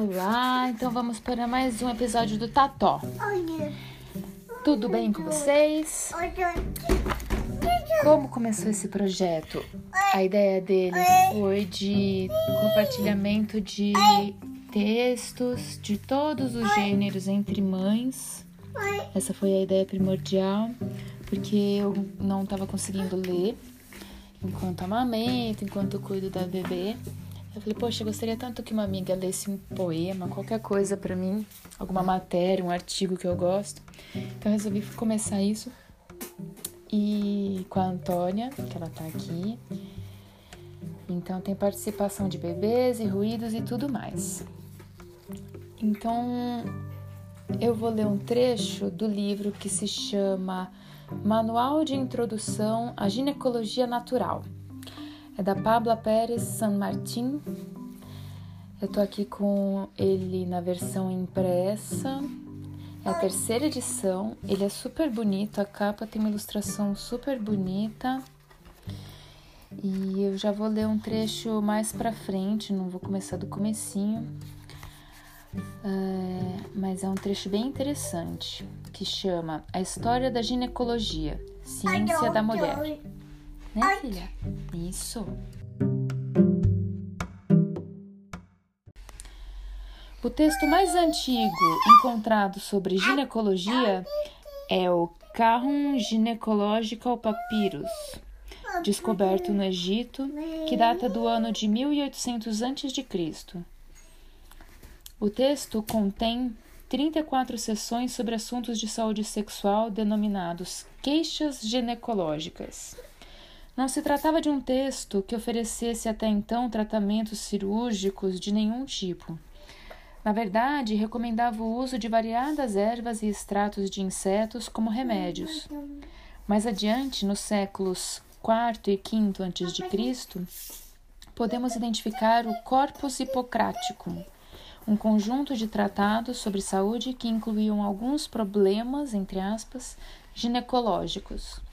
Olá, então vamos para mais um episódio do Tató. Tudo bem com vocês? Como começou esse projeto? A ideia dele foi de compartilhamento de textos de todos os gêneros entre mães. Essa foi a ideia primordial, porque eu não estava conseguindo ler enquanto amamento, enquanto cuido da bebê. Eu falei, poxa, eu gostaria tanto que uma amiga lesse um poema, qualquer coisa para mim, alguma matéria, um artigo que eu gosto. Então resolvi começar isso. E com a Antônia, que ela tá aqui. Então tem participação de bebês e ruídos e tudo mais. Então eu vou ler um trecho do livro que se chama Manual de Introdução à Ginecologia Natural é da Pabla Pérez San Martin. Eu tô aqui com ele na versão impressa. É a terceira edição. Ele é super bonito, a capa tem uma ilustração super bonita. E eu já vou ler um trecho mais pra frente, não vou começar do comecinho. É, mas é um trecho bem interessante que chama A História da Ginecologia, Ciência da Mulher. Né, filha? Isso. O texto mais antigo encontrado sobre ginecologia é o Carrum Gynecological Papyrus, descoberto no Egito, que data do ano de 1800 a.C. O texto contém 34 sessões sobre assuntos de saúde sexual denominados queixas ginecológicas. Não se tratava de um texto que oferecesse até então tratamentos cirúrgicos de nenhum tipo. Na verdade, recomendava o uso de variadas ervas e extratos de insetos como remédios. Mais adiante, nos séculos IV e V a.C., podemos identificar o Corpus Hipocraticum, um conjunto de tratados sobre saúde que incluíam alguns problemas, entre aspas, ginecológicos.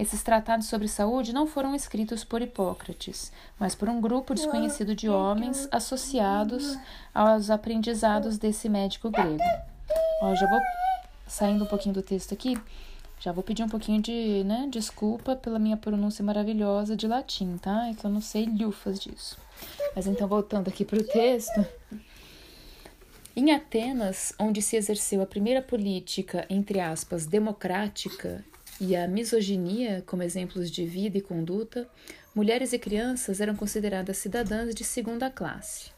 Esses tratados sobre saúde não foram escritos por Hipócrates, mas por um grupo desconhecido de homens associados aos aprendizados desse médico grego. Ó, já vou saindo um pouquinho do texto aqui, já vou pedir um pouquinho de né, desculpa pela minha pronúncia maravilhosa de latim, tá? É que eu não sei lhufas disso. Mas então, voltando aqui para o texto. Em Atenas, onde se exerceu a primeira política, entre aspas, democrática e a misoginia como exemplos de vida e conduta, mulheres e crianças eram consideradas cidadãs de segunda classe.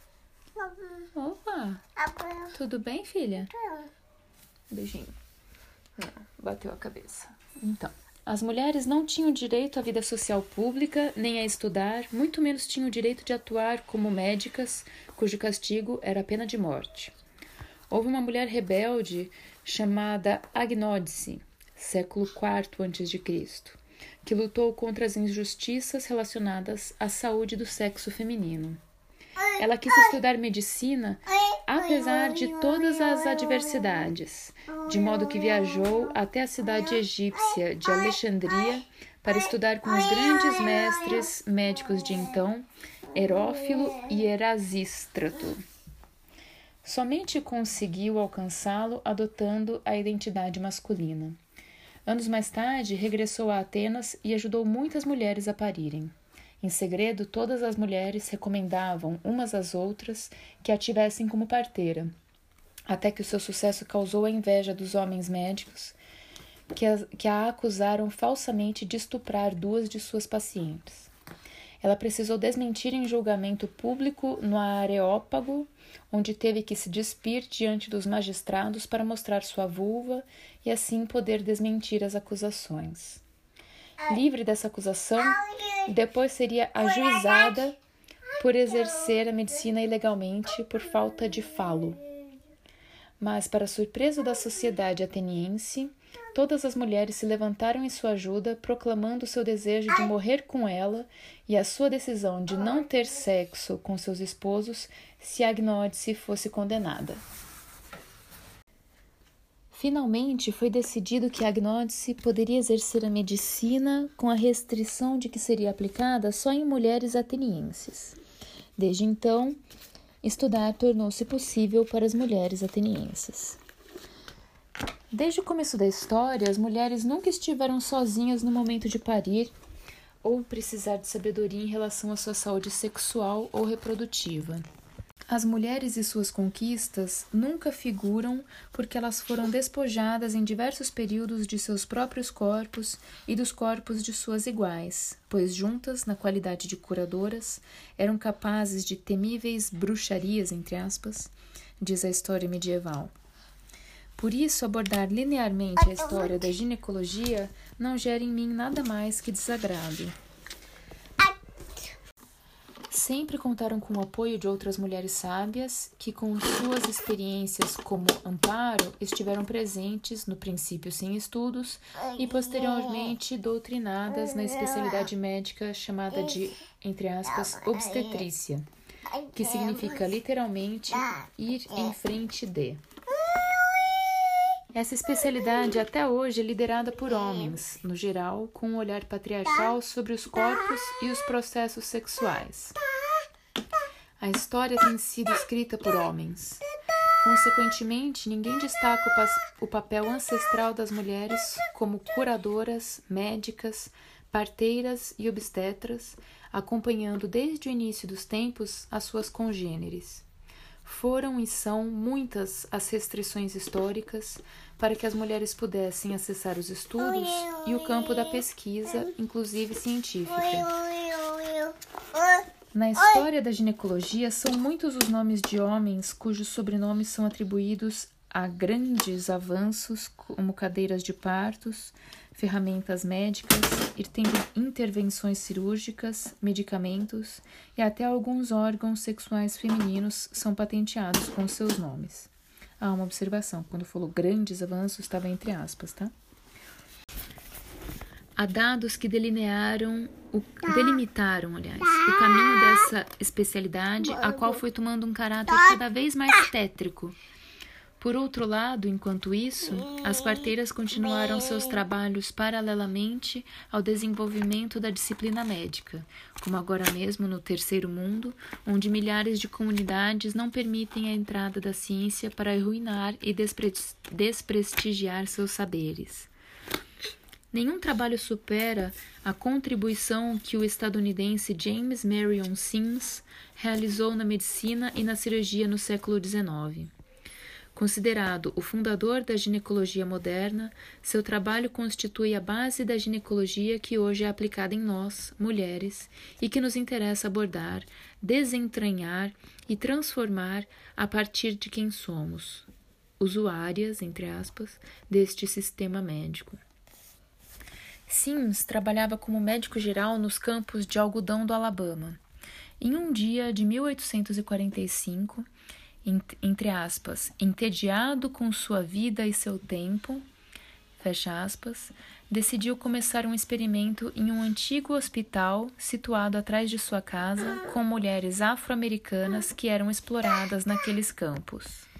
Opa! Tudo bem, filha? Beijinho. bateu a cabeça. Então, as mulheres não tinham direito à vida social pública, nem a estudar, muito menos tinham direito de atuar como médicas, cujo castigo era a pena de morte. Houve uma mulher rebelde chamada Agnódice, século IV a.C., que lutou contra as injustiças relacionadas à saúde do sexo feminino. Ela quis estudar medicina apesar de todas as adversidades, de modo que viajou até a cidade egípcia de Alexandria para estudar com os grandes mestres médicos de então, Herófilo e Erasístrato. Somente conseguiu alcançá-lo adotando a identidade masculina. Anos mais tarde, regressou a Atenas e ajudou muitas mulheres a parirem. Em segredo, todas as mulheres recomendavam umas às outras que a tivessem como parteira, até que o seu sucesso causou a inveja dos homens médicos, que a, que a acusaram falsamente de estuprar duas de suas pacientes. Ela precisou desmentir em julgamento público no Areópago, onde teve que se despir diante dos magistrados para mostrar sua vulva e assim poder desmentir as acusações. Livre dessa acusação, depois seria ajuizada por exercer a medicina ilegalmente por falta de falo. Mas, para surpresa da sociedade ateniense, Todas as mulheres se levantaram em sua ajuda, proclamando seu desejo de morrer com ela e a sua decisão de não ter sexo com seus esposos se Agnódice fosse condenada. Finalmente foi decidido que Agnódice poderia exercer a medicina com a restrição de que seria aplicada só em mulheres atenienses. Desde então, estudar tornou-se possível para as mulheres atenienses. Desde o começo da história, as mulheres nunca estiveram sozinhas no momento de parir ou precisar de sabedoria em relação à sua saúde sexual ou reprodutiva. As mulheres e suas conquistas nunca figuram porque elas foram despojadas em diversos períodos de seus próprios corpos e dos corpos de suas iguais, pois juntas, na qualidade de curadoras, eram capazes de temíveis bruxarias, entre aspas, diz a história medieval. Por isso, abordar linearmente a história da ginecologia não gera em mim nada mais que desagrado. Sempre contaram com o apoio de outras mulheres sábias que, com suas experiências como amparo, estiveram presentes, no princípio sem estudos, e posteriormente doutrinadas na especialidade médica chamada de, entre aspas, obstetrícia, que significa literalmente ir em frente de. Essa especialidade até hoje é liderada por homens, no geral, com um olhar patriarcal sobre os corpos e os processos sexuais. A história tem sido escrita por homens. Consequentemente, ninguém destaca o, o papel ancestral das mulheres como curadoras, médicas, parteiras e obstetras, acompanhando desde o início dos tempos as suas congêneres. Foram e são muitas as restrições históricas para que as mulheres pudessem acessar os estudos e o campo da pesquisa, inclusive científica. Na história da ginecologia, são muitos os nomes de homens cujos sobrenomes são atribuídos a grandes avanços, como cadeiras de partos, ferramentas médicas, intervenções cirúrgicas, medicamentos e até alguns órgãos sexuais femininos são patenteados com seus nomes. Há ah, uma observação, quando falou grandes avanços, estava entre aspas, tá? Há dados que delinearam o, delimitaram, aliás, o caminho dessa especialidade, a qual foi tomando um caráter cada vez mais tétrico por outro lado, enquanto isso, as parteiras continuaram seus trabalhos paralelamente ao desenvolvimento da disciplina médica, como agora mesmo no Terceiro Mundo, onde milhares de comunidades não permitem a entrada da ciência para arruinar e desprestigiar seus saberes. Nenhum trabalho supera a contribuição que o estadunidense James Marion Sims realizou na medicina e na cirurgia no século XIX. Considerado o fundador da ginecologia moderna, seu trabalho constitui a base da ginecologia que hoje é aplicada em nós, mulheres, e que nos interessa abordar, desentranhar e transformar a partir de quem somos, usuárias, entre aspas, deste sistema médico. Sims trabalhava como médico geral nos campos de algodão do Alabama. Em um dia de 1845, entre aspas, entediado com sua vida e seu tempo, fecha aspas, decidiu começar um experimento em um antigo hospital situado atrás de sua casa com mulheres afro-americanas que eram exploradas naqueles campos.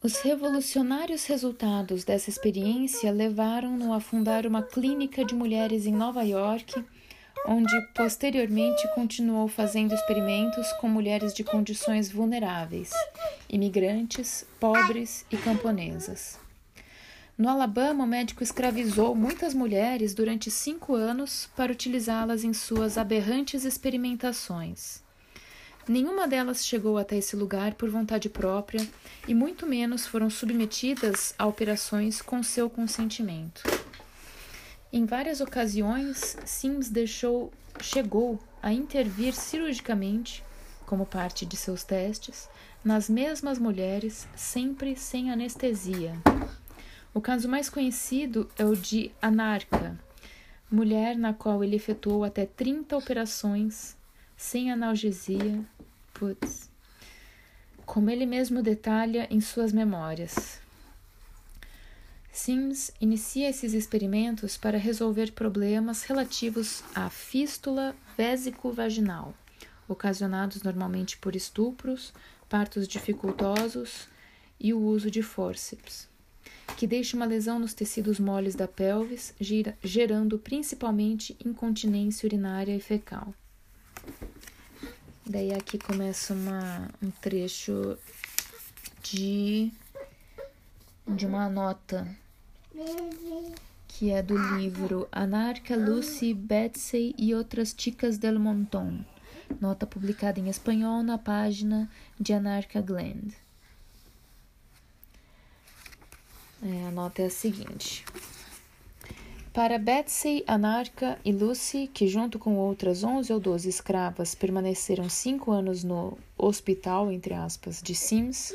Os revolucionários resultados dessa experiência levaram-no a fundar uma clínica de mulheres em Nova York onde posteriormente continuou fazendo experimentos com mulheres de condições vulneráveis, imigrantes, pobres e camponesas. No Alabama, o médico escravizou muitas mulheres durante cinco anos para utilizá-las em suas aberrantes experimentações. Nenhuma delas chegou até esse lugar por vontade própria e muito menos foram submetidas a operações com seu consentimento. Em várias ocasiões, Sims deixou, chegou a intervir cirurgicamente, como parte de seus testes, nas mesmas mulheres, sempre sem anestesia. O caso mais conhecido é o de Anarca, mulher na qual ele efetuou até 30 operações sem analgesia, putz, como ele mesmo detalha em suas memórias. Sims inicia esses experimentos para resolver problemas relativos à fístula vésico-vaginal, ocasionados normalmente por estupros, partos dificultosos e o uso de fórceps. que deixa uma lesão nos tecidos moles da pelvis, gerando principalmente incontinência urinária e fecal. Daí aqui começa uma, um trecho de, de uma nota que é do livro Anarca, Lucy, Betsy e outras ticas del montón. Nota publicada em espanhol na página de Anarca Gland. É, a nota é a seguinte. Para Betsy, Anarca e Lucy, que junto com outras 11 ou 12 escravas permaneceram cinco anos no hospital, entre aspas, de Sims,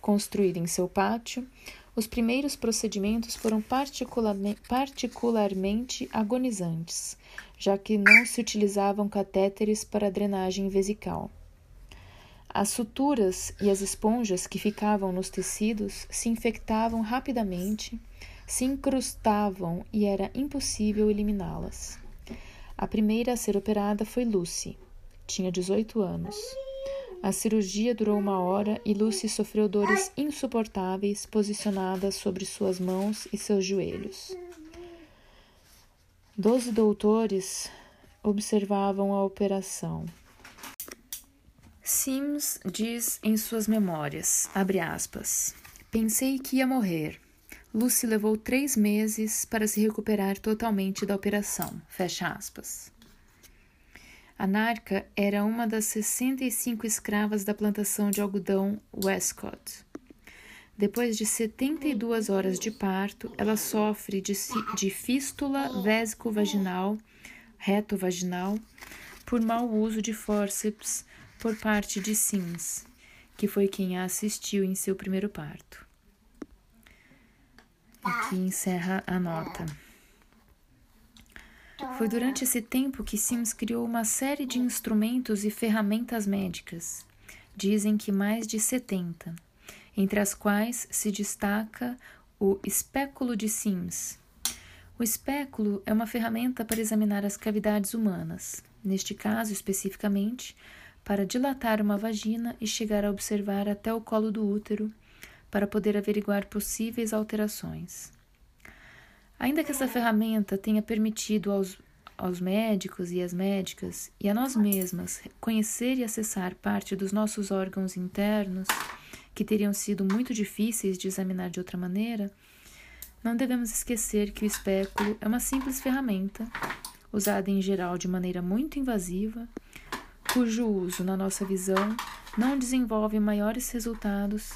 construído em seu pátio, os primeiros procedimentos foram particularmente, agonizantes, já que não se utilizavam catéteres para drenagem vesical. As suturas e as esponjas que ficavam nos tecidos se infectavam rapidamente, se incrustavam e era impossível eliminá-las. A primeira a ser operada foi Lucy. Tinha 18 anos. A cirurgia durou uma hora e Lucy sofreu dores insuportáveis posicionadas sobre suas mãos e seus joelhos. Doze doutores observavam a operação. Sims diz em suas memórias, aspas, pensei que ia morrer. Lucy levou três meses para se recuperar totalmente da operação, fecha aspas. A Narca era uma das 65 escravas da plantação de algodão Westcott. Depois de 72 horas de parto, ela sofre de, de fístula vésico-vaginal, reto-vaginal, por mau uso de fórceps por parte de Sims, que foi quem a assistiu em seu primeiro parto. Aqui encerra a nota. Foi durante esse tempo que Sims criou uma série de instrumentos e ferramentas médicas. Dizem que mais de 70, entre as quais se destaca o espéculo de Sims. O espéculo é uma ferramenta para examinar as cavidades humanas, neste caso especificamente, para dilatar uma vagina e chegar a observar até o colo do útero, para poder averiguar possíveis alterações. Ainda que essa ferramenta tenha permitido aos, aos médicos e às médicas e a nós mesmas conhecer e acessar parte dos nossos órgãos internos, que teriam sido muito difíceis de examinar de outra maneira, não devemos esquecer que o espéculo é uma simples ferramenta, usada em geral de maneira muito invasiva, cujo uso, na nossa visão, não desenvolve maiores resultados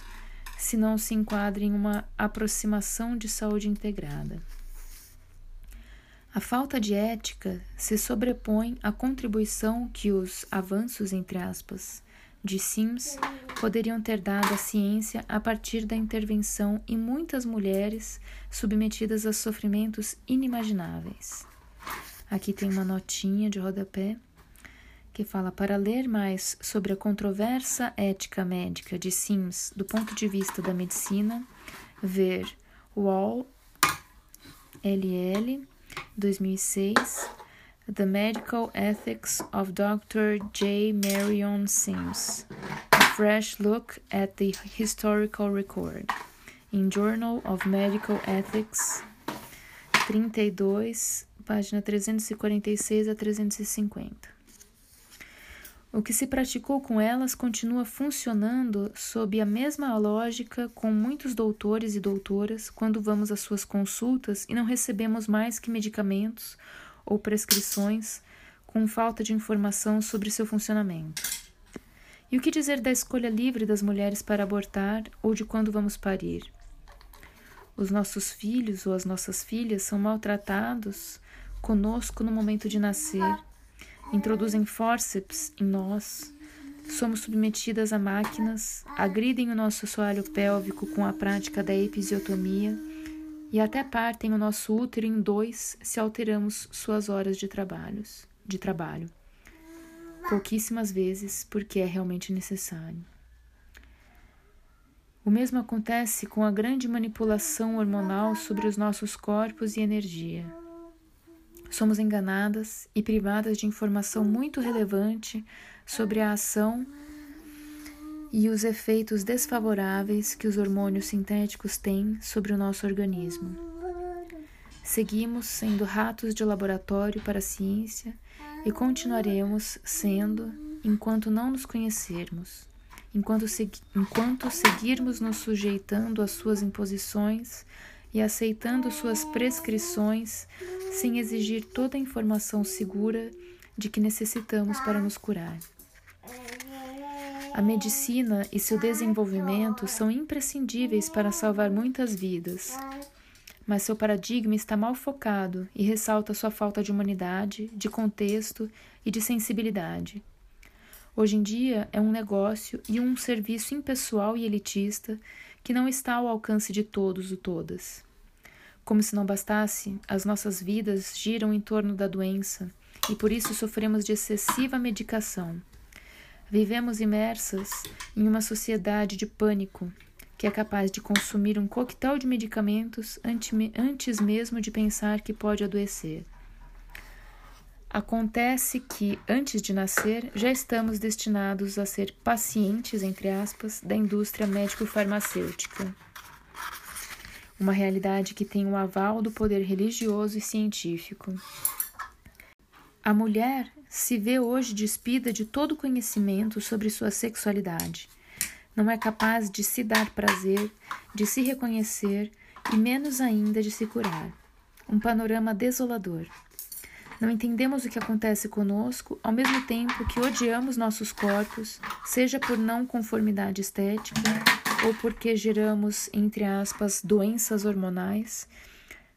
se não se enquadra em uma aproximação de saúde integrada. A falta de ética se sobrepõe à contribuição que os avanços, entre aspas, de Sims poderiam ter dado à ciência a partir da intervenção em muitas mulheres submetidas a sofrimentos inimagináveis. Aqui tem uma notinha de rodapé que fala para ler mais sobre a controversa ética médica de Sims do ponto de vista da medicina, ver Wall LL 2006, The Medical Ethics of Dr. J. Marion Sims, A Fresh Look at the Historical Record, in Journal of Medical Ethics, 32, página 346 a 350. O que se praticou com elas continua funcionando sob a mesma lógica com muitos doutores e doutoras quando vamos às suas consultas e não recebemos mais que medicamentos ou prescrições com falta de informação sobre seu funcionamento. E o que dizer da escolha livre das mulheres para abortar ou de quando vamos parir? Os nossos filhos ou as nossas filhas são maltratados conosco no momento de nascer introduzem fórceps em nós, somos submetidas a máquinas, agridem o nosso soalho pélvico com a prática da episiotomia e até partem o nosso útero em dois se alteramos suas horas de, trabalhos, de trabalho. Pouquíssimas vezes, porque é realmente necessário. O mesmo acontece com a grande manipulação hormonal sobre os nossos corpos e energia somos enganadas e privadas de informação muito relevante sobre a ação e os efeitos desfavoráveis que os hormônios sintéticos têm sobre o nosso organismo. Seguimos sendo ratos de laboratório para a ciência e continuaremos sendo enquanto não nos conhecermos, enquanto, segui enquanto seguirmos nos sujeitando às suas imposições e aceitando suas prescrições sem exigir toda a informação segura de que necessitamos para nos curar. A medicina e seu desenvolvimento são imprescindíveis para salvar muitas vidas, mas seu paradigma está mal focado e ressalta sua falta de humanidade, de contexto e de sensibilidade. Hoje em dia é um negócio e um serviço impessoal e elitista que não está ao alcance de todos ou todas. Como se não bastasse, as nossas vidas giram em torno da doença e por isso sofremos de excessiva medicação. Vivemos imersas em uma sociedade de pânico que é capaz de consumir um coquetel de medicamentos antes mesmo de pensar que pode adoecer. Acontece que, antes de nascer, já estamos destinados a ser pacientes, entre aspas, da indústria médico-farmacêutica. Uma realidade que tem o aval do poder religioso e científico. A mulher se vê hoje despida de todo conhecimento sobre sua sexualidade. Não é capaz de se dar prazer, de se reconhecer e menos ainda de se curar. Um panorama desolador. Não entendemos o que acontece conosco, ao mesmo tempo que odiamos nossos corpos, seja por não conformidade estética ou porque geramos, entre aspas, doenças hormonais,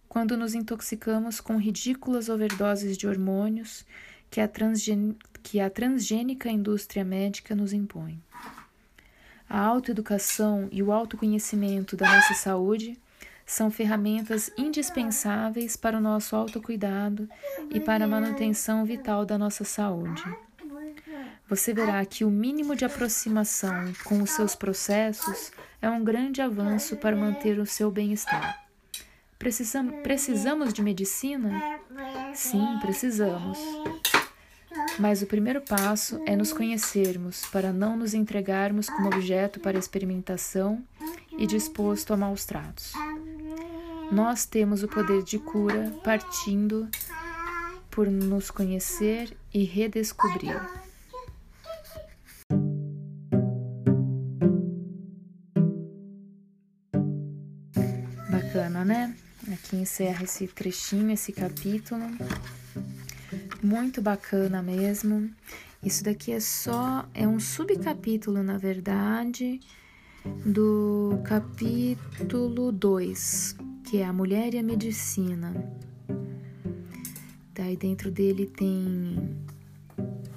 quando nos intoxicamos com ridículas overdoses de hormônios que a, que a transgênica indústria médica nos impõe. A autoeducação e o autoconhecimento da nossa saúde são ferramentas indispensáveis para o nosso autocuidado e para a manutenção vital da nossa saúde. Você verá que o mínimo de aproximação com os seus processos é um grande avanço para manter o seu bem-estar. Precisam, precisamos de medicina? Sim, precisamos. Mas o primeiro passo é nos conhecermos para não nos entregarmos como objeto para experimentação e disposto a maus tratos. Nós temos o poder de cura partindo por nos conhecer e redescobrir. Aqui encerra esse trechinho, esse capítulo. Muito bacana mesmo. Isso daqui é só é um subcapítulo, na verdade, do capítulo 2, que é a mulher e a medicina. Daí dentro dele tem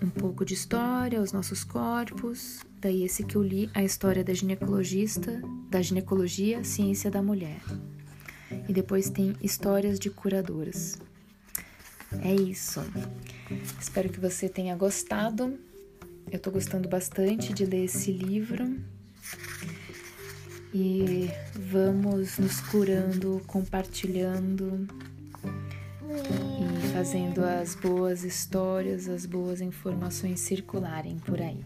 um pouco de história, os nossos corpos. Daí esse que eu li, a história da ginecologista, da ginecologia, ciência da mulher. E depois tem histórias de curadoras. É isso. Espero que você tenha gostado. Eu tô gostando bastante de ler esse livro. E vamos nos curando, compartilhando e fazendo as boas histórias, as boas informações circularem por aí.